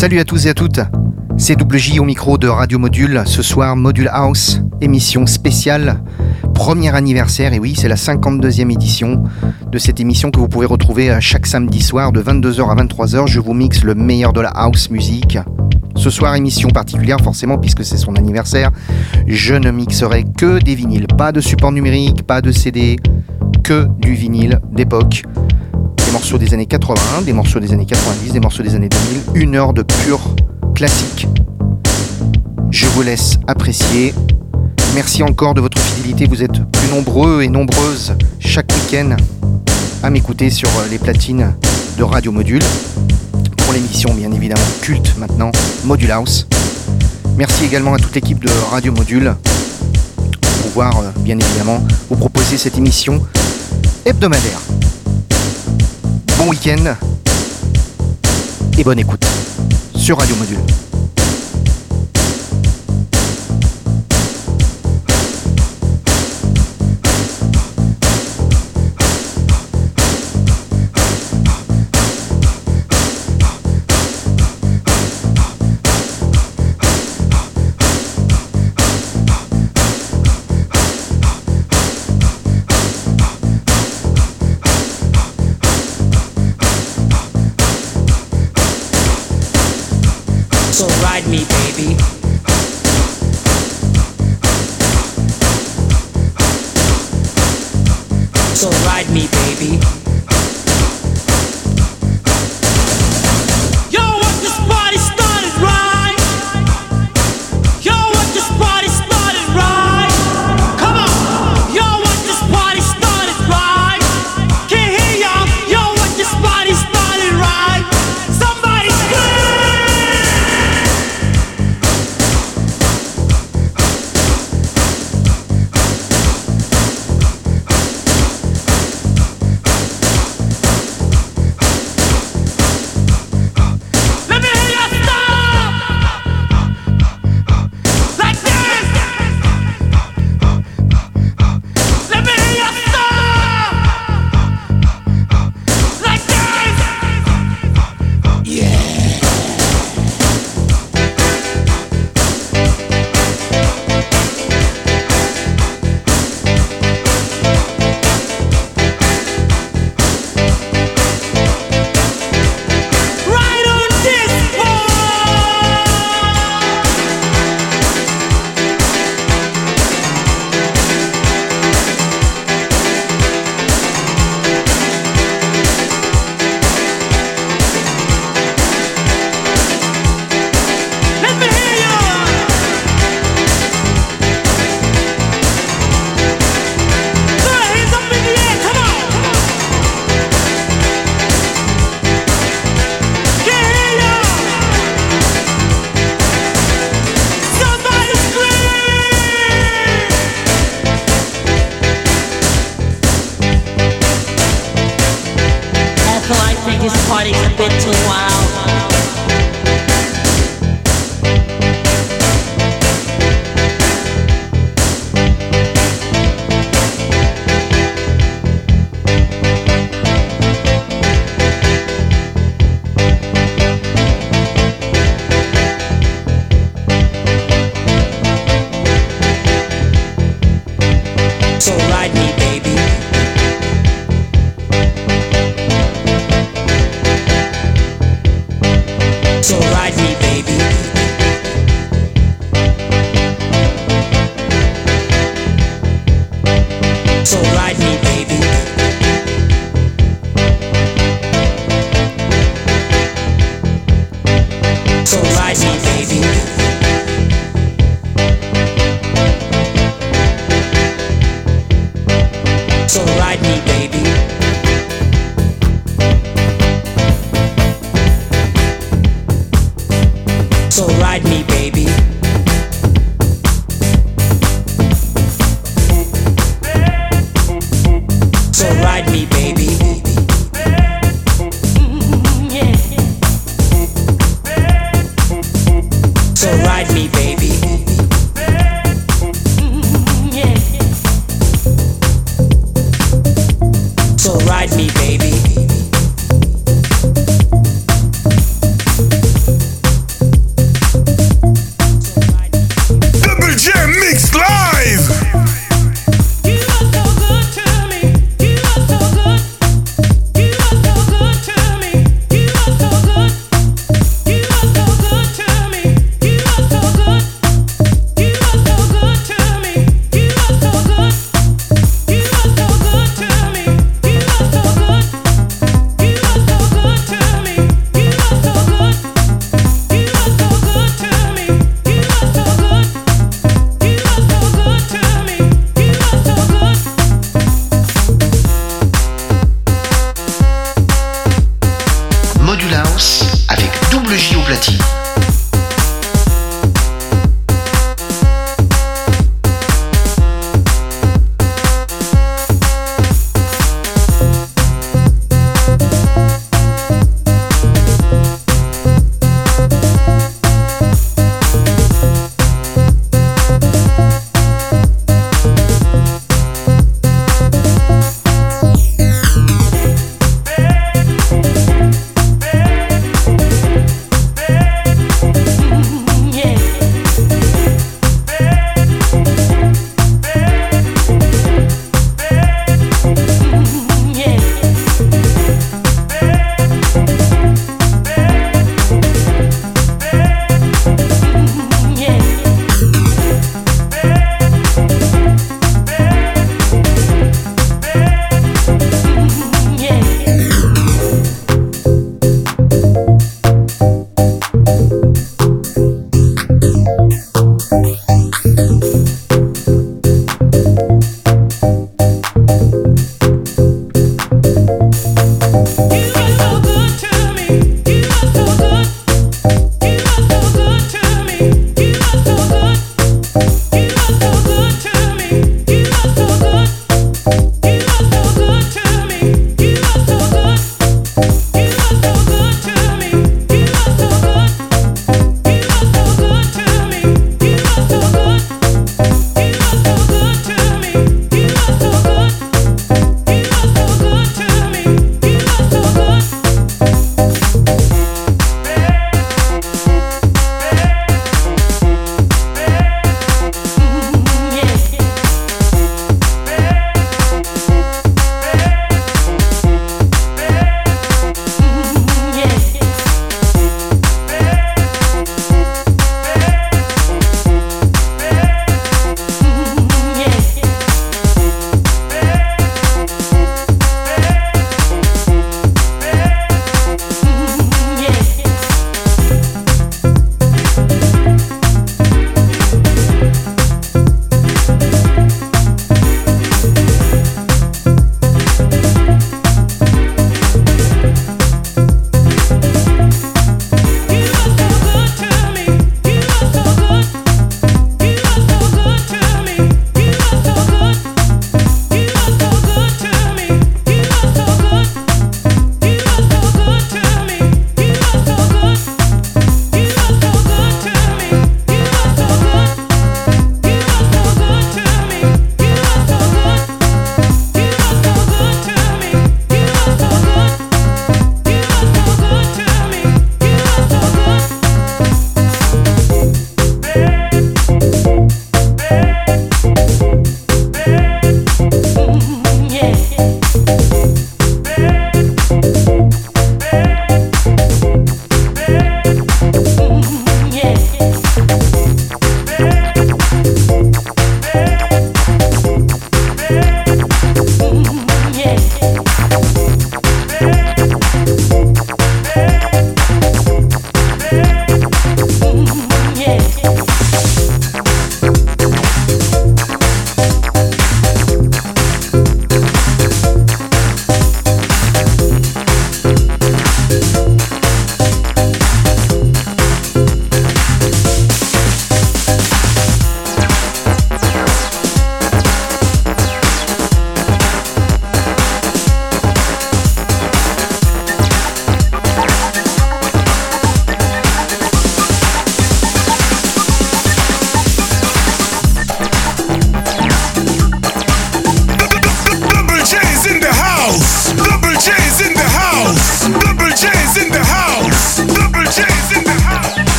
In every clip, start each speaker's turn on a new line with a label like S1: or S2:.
S1: Salut à tous et à toutes. C'est WJ au micro de Radio Module. Ce soir, Module House, émission spéciale, premier anniversaire. Et oui, c'est la 52e édition de cette émission que vous pouvez retrouver chaque samedi soir de 22h à 23h. Je vous mixe le meilleur de la house music. Ce soir, émission particulière forcément puisque c'est son anniversaire. Je ne mixerai que des vinyles, pas de support numérique, pas de CD, que du vinyle d'époque morceaux des années 80, des morceaux des années 90, des morceaux des années 2000, une heure de pur classique. Je vous laisse apprécier. Merci encore de votre fidélité, vous êtes plus nombreux et nombreuses chaque week-end à m'écouter sur les platines de Radio Module. Pour l'émission bien évidemment culte maintenant, Module House. Merci également à toute l'équipe de Radio Module pour pouvoir euh, bien évidemment vous proposer cette émission hebdomadaire bon week-end et bonne écoute sur Radio Module.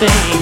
S2: thing.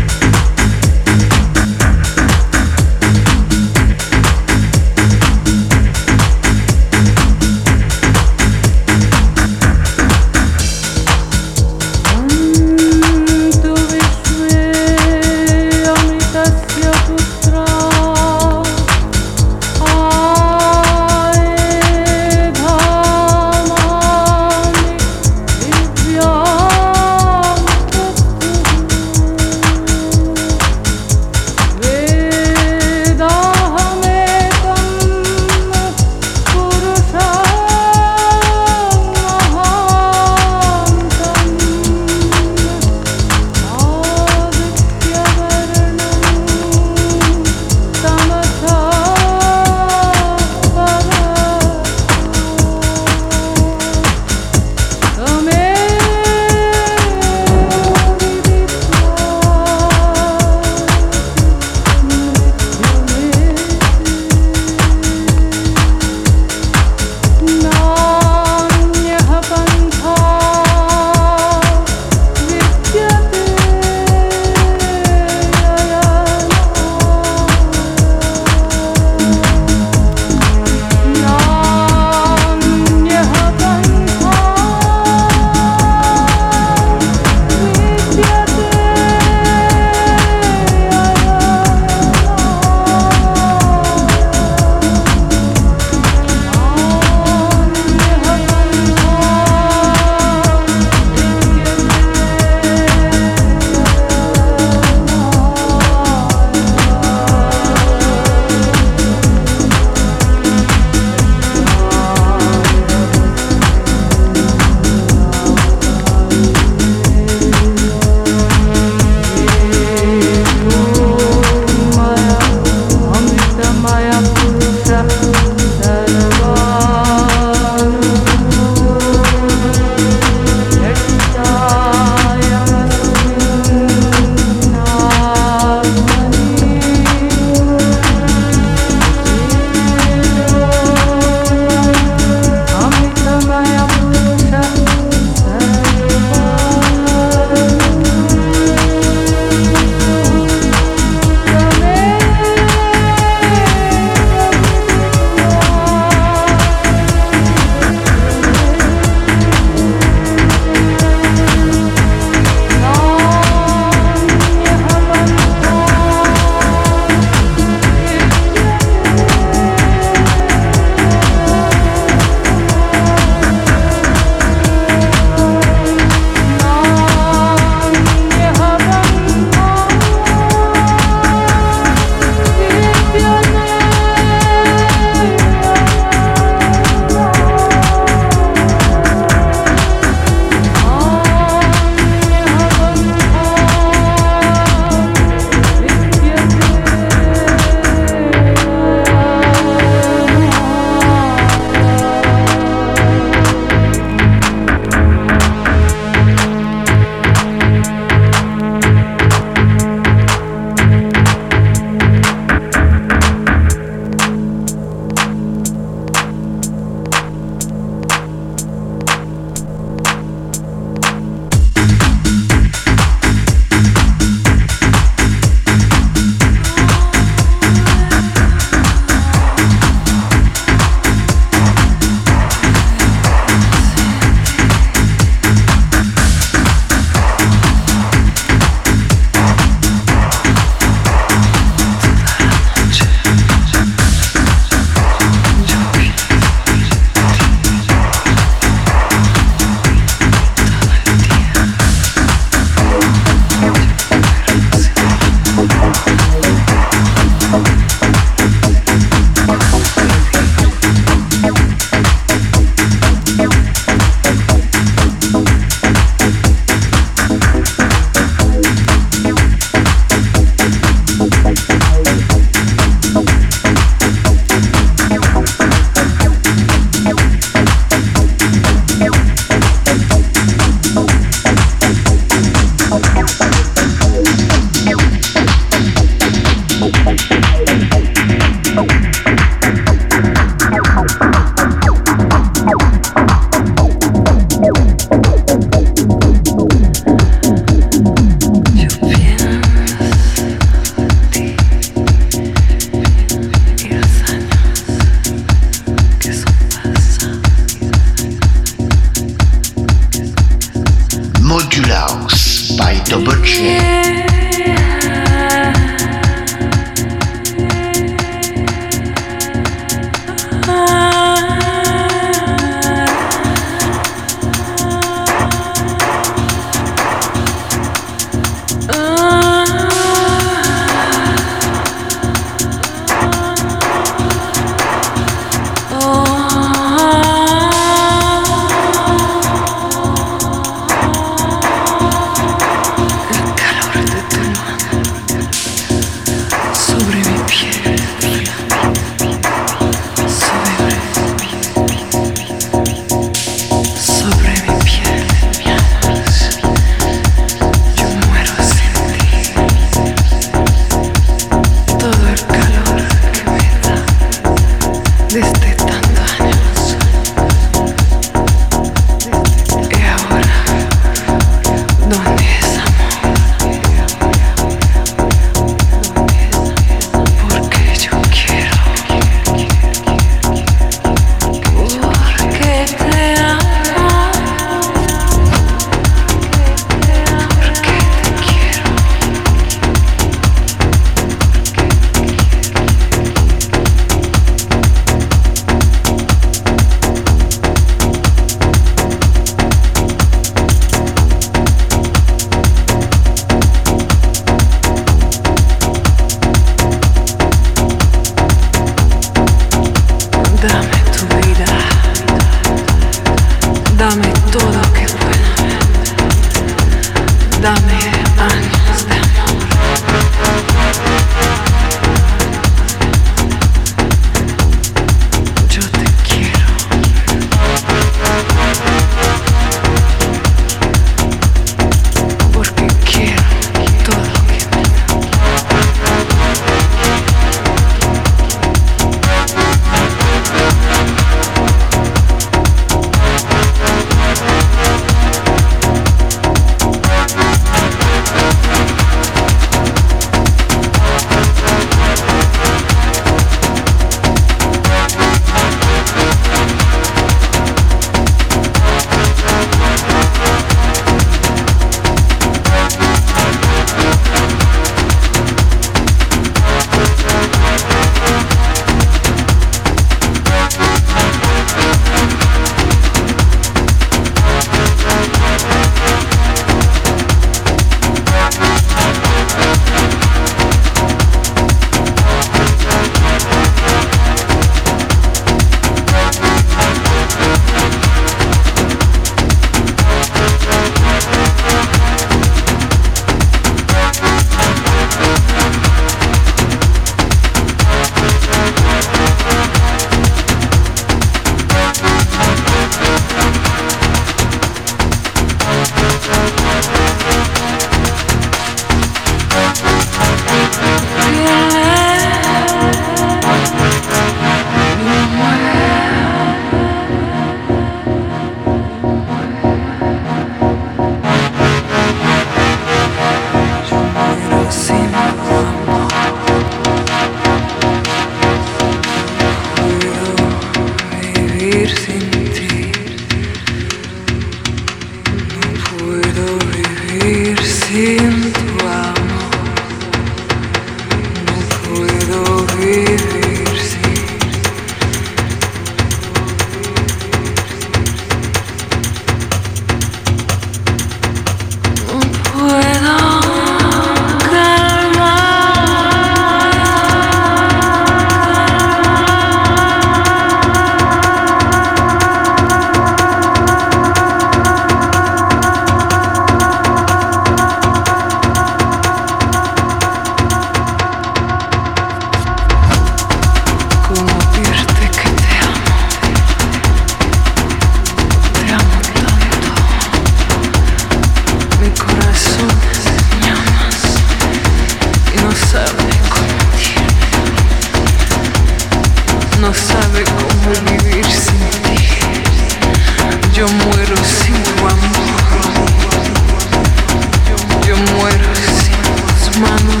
S2: my.